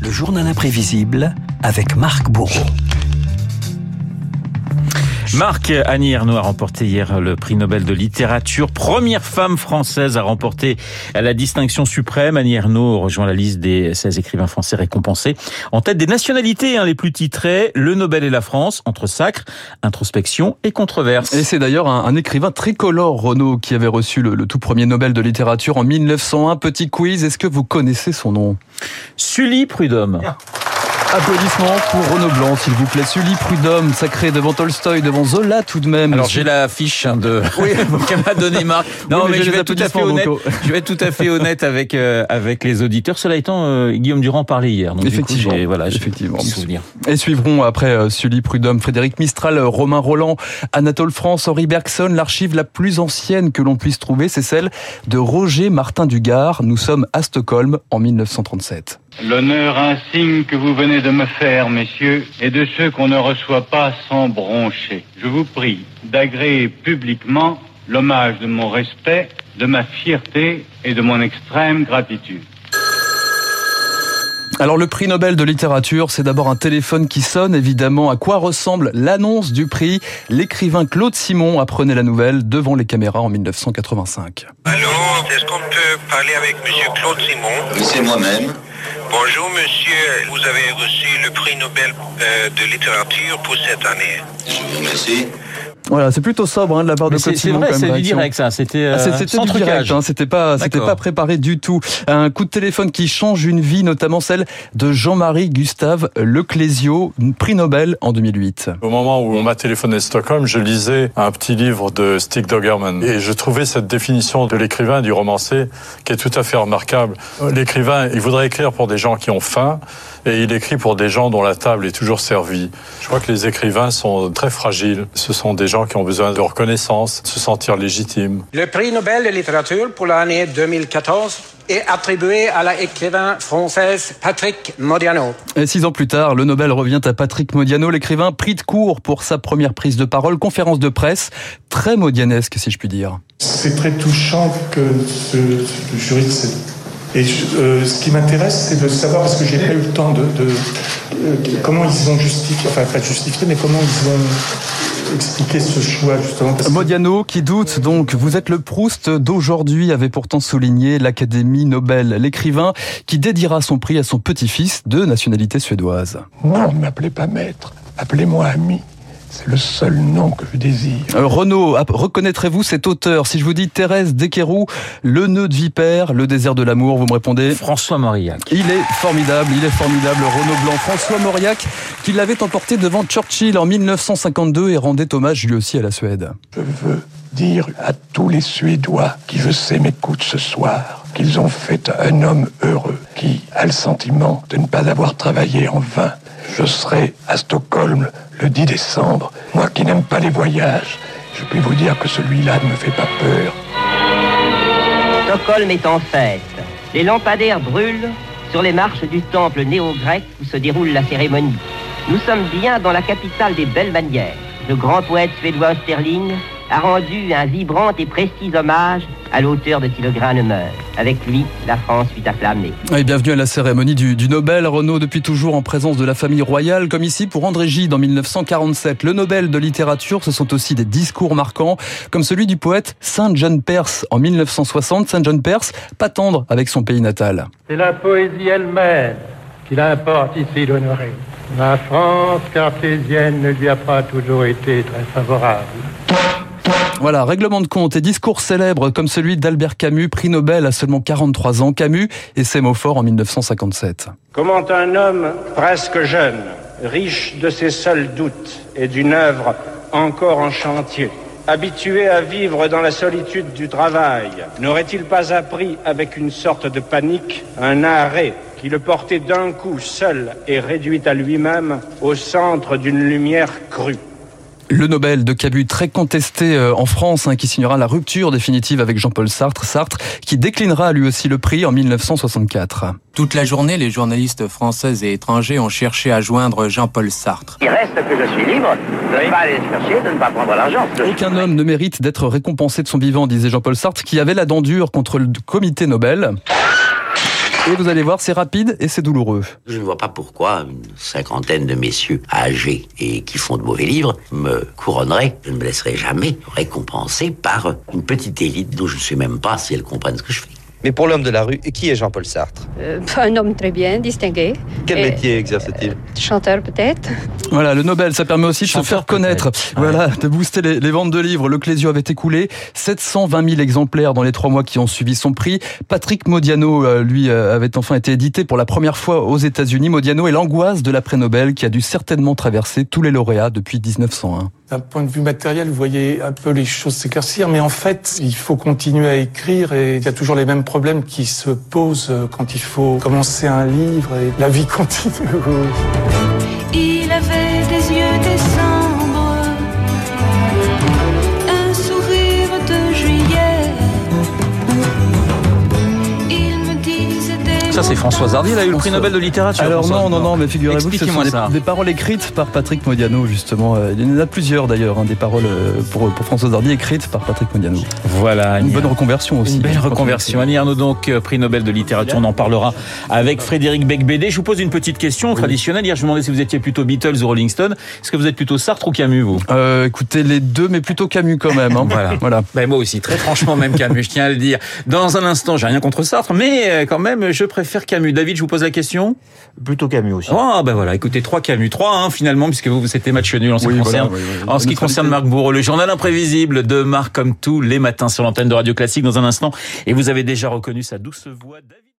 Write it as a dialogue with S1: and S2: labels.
S1: Le journal imprévisible avec Marc Bourreau.
S2: Marc Annie Ernaux a remporté hier le prix Nobel de littérature. Première femme française à remporter la distinction suprême. Annie Ernaux rejoint la liste des 16 écrivains français récompensés. En tête des nationalités hein, les plus titrées, le Nobel et la France, entre sacre, introspection et controverse.
S3: Et c'est d'ailleurs un, un, écrivain tricolore, Renaud, qui avait reçu le, le, tout premier Nobel de littérature en 1901. Petit quiz, est-ce que vous connaissez son nom?
S2: Sully Prudhomme.
S3: Applaudissements pour Renaud Blanc, s'il vous plaît. Sully Prudhomme, sacré devant Tolstoï, devant Zola tout de même.
S2: Alors j'ai la fiche de oui. qu'elle m'a donné Marc. Non,
S3: oui, mais,
S2: mais
S3: je,
S2: vais être tout à fait honnête. je vais être tout à fait honnête avec euh, avec les auditeurs. Cela étant, euh, Guillaume Durand parlait hier. Donc
S3: effectivement.
S2: Du coup, voilà,
S3: effectivement.
S2: Souvenir.
S3: Et suivront après euh, Sully Prudhomme, Frédéric Mistral, Romain Roland, Anatole France, Henri Bergson. L'archive la plus ancienne que l'on puisse trouver, c'est celle de Roger Martin Dugard. Nous sommes à Stockholm en 1937.
S4: L'honneur insigne que vous venez de me faire, messieurs, est de ceux qu'on ne reçoit pas sans broncher. Je vous prie d'agréer publiquement l'hommage de mon respect, de ma fierté et de mon extrême gratitude.
S3: Alors le prix Nobel de littérature, c'est d'abord un téléphone qui sonne, évidemment. À quoi ressemble l'annonce du prix? L'écrivain Claude Simon apprenait la nouvelle devant les caméras en 1985.
S5: Allô, est-ce qu'on peut parler avec Monsieur Claude Simon?
S6: Oui, c'est moi-même.
S5: Bonjour monsieur, vous avez reçu le prix Nobel euh, de littérature pour cette année.
S6: Je vous remercie.
S3: Voilà, c'est plutôt sobre hein, de la part de Claude Simon.
S2: C'est vrai, c'est du direct ça. C'était euh,
S3: ah,
S2: sans
S3: du direct. Hein, c'était pas, c'était pas préparé du tout. Un coup de téléphone qui change une vie, notamment celle de Jean-Marie Gustave Leclésio, prix Nobel en 2008.
S7: Au moment où on m'a téléphoné de Stockholm, je lisais un petit livre de Stig Dogerman et je trouvais cette définition de l'écrivain, du romancier, qui est tout à fait remarquable. L'écrivain, il voudrait écrire pour des gens qui ont faim et il écrit pour des gens dont la table est toujours servie. Je crois que les écrivains sont très fragiles. Ce sont des gens qui ont besoin de reconnaissance, de se sentir légitimes.
S8: Le prix Nobel de littérature pour l'année 2014 est attribué à l'écrivain française Patrick Modiano.
S3: Et six ans plus tard, le Nobel revient à Patrick Modiano, l'écrivain pris de court pour sa première prise de parole, conférence de presse, très modianesque si je puis dire.
S9: C'est très touchant que ce, ce jury et euh, ce qui m'intéresse, c'est de savoir, parce que j'ai pas eu le temps de, de, de, comment ils ont justifié, enfin pas justifié, mais comment ils ont expliqué ce choix justement. Parce
S3: Modiano qui doute donc, vous êtes le Proust d'aujourd'hui, avait pourtant souligné l'Académie Nobel, l'écrivain qui dédiera son prix à son petit-fils de nationalité suédoise.
S10: Moi, ne m'appelez pas maître, appelez-moi ami. C'est le seul nom que je désire.
S3: Euh, Renaud, reconnaîtrez-vous cet auteur Si je vous dis Thérèse Desqueroux, Le nœud de vipère, Le désert de l'amour, vous me répondez
S2: François Mauriac.
S3: Il est formidable, il est formidable, Renaud Blanc. François Mauriac, qui l'avait emporté devant Churchill en 1952 et rendait hommage lui aussi à la Suède.
S10: Je veux dire à tous les Suédois qui, je sais, m'écoutent ce soir, qu'ils ont fait un homme heureux, qui a le sentiment de ne pas avoir travaillé en vain. Je serai à Stockholm le 10 décembre. Moi qui n'aime pas les voyages, je puis vous dire que celui-là ne me fait pas peur.
S11: Stockholm est en fête. Les lampadaires brûlent sur les marches du temple néo-grec où se déroule la cérémonie. Nous sommes bien dans la capitale des belles manières. Le grand poète suédois Sterling a rendu un vibrant et précis hommage à l'auteur de Si le grain ne meurt. Avec lui, la France fut acclamée.
S3: Et bienvenue à la cérémonie du, du, Nobel. Renaud, depuis toujours en présence de la famille royale, comme ici pour André Gide en 1947. Le Nobel de littérature, ce sont aussi des discours marquants, comme celui du poète Saint John Perse en 1960. Saint John Perse, pas tendre avec son pays natal.
S12: C'est la poésie elle-même qu'il importe ici d'honorer. La France cartésienne ne lui a pas toujours été très favorable.
S3: Voilà, règlement de compte et discours célèbres comme celui d'Albert Camus, prix Nobel à seulement 43 ans. Camus et ses mots en 1957.
S13: Comment un homme presque jeune, riche de ses seuls doutes et d'une œuvre encore en chantier, habitué à vivre dans la solitude du travail, n'aurait-il pas appris avec une sorte de panique un arrêt qui le portait d'un coup seul et réduit à lui-même au centre d'une lumière crue?
S3: Le Nobel de Cabu, très contesté en France, hein, qui signera la rupture définitive avec Jean-Paul Sartre, Sartre, qui déclinera lui aussi le prix en 1964.
S14: Toute la journée, les journalistes français et étrangers ont cherché à joindre Jean-Paul Sartre.
S15: Il reste que je suis libre de ne pas aller chercher, de ne pas prendre l'argent.
S3: Aucun homme ne mérite d'être récompensé de son vivant, disait Jean-Paul Sartre, qui avait la dent dure contre le comité Nobel. Et vous allez voir, c'est rapide et c'est douloureux.
S16: Je ne vois pas pourquoi une cinquantaine de messieurs âgés et qui font de mauvais livres me couronneraient. Je ne me laisserai jamais récompenser par une petite élite dont je ne sais même pas si elle comprenne ce que je fais.
S17: Mais pour l'homme de la rue, qui est Jean-Paul Sartre?
S18: Euh, Un homme très bien, distingué.
S17: Quel métier exerce-t-il?
S18: Chanteur peut-être.
S3: Voilà, le Nobel, ça permet aussi de se faire connaître. Voilà, de booster les, les, ventes de livres. Le Clésio avait écoulé 720 000 exemplaires dans les trois mois qui ont suivi son prix. Patrick Modiano, euh, lui, euh, avait enfin été édité pour la première fois aux États-Unis. Modiano est l'angoisse de l'après-Nobel qui a dû certainement traverser tous les lauréats depuis 1901.
S9: D'un point de vue matériel, vous voyez un peu les choses s'éclaircir, mais en fait, il faut continuer à écrire et il y a toujours les mêmes problèmes qui se posent quand il faut commencer un livre et la vie continue.
S2: C'est Françoise Hardy, il a eu le prix Nobel de littérature.
S3: Alors non, non, non, mais figurez-vous que ce sont des, paroles écrites par Patrick Modiano, justement. Euh, Il y en a plusieurs d'ailleurs, hein, des paroles euh, pour, pour Françoise Hardy écrites par Patrick Modiano.
S2: Voilà.
S3: Une
S2: Annie
S3: bonne reconversion aussi.
S2: Une belle reconversion. Annie Arnaud, donc, euh, prix Nobel de littérature. On en parlera avec Frédéric Becbédé. Je vous pose une petite question traditionnelle. Hier, je me demandais si vous étiez plutôt Beatles ou Rolling Stone. Est-ce que vous êtes plutôt Sartre ou Camus, vous?
S3: Euh, écoutez, les deux, mais plutôt Camus quand même. hein.
S2: Voilà.
S3: voilà.
S2: Ben, moi aussi, très franchement, même Camus, je tiens à le dire. Dans un instant, j'ai rien contre Sartre, mais quand même, je préfère Camus. David, je vous pose la question
S19: Plutôt Camus aussi.
S2: Oh, ben voilà, écoutez, trois Camus. Trois, hein, finalement, puisque vous, c'était match nul en ce qui
S3: Oui,
S2: concerne,
S3: voilà, oui, oui.
S2: en ce qui concerne Marc Bourreau. Le journal imprévisible de Marc, comme tous les matins sur l'antenne de Radio Classique dans un instant. Et vous avez déjà reconnu sa douce voix.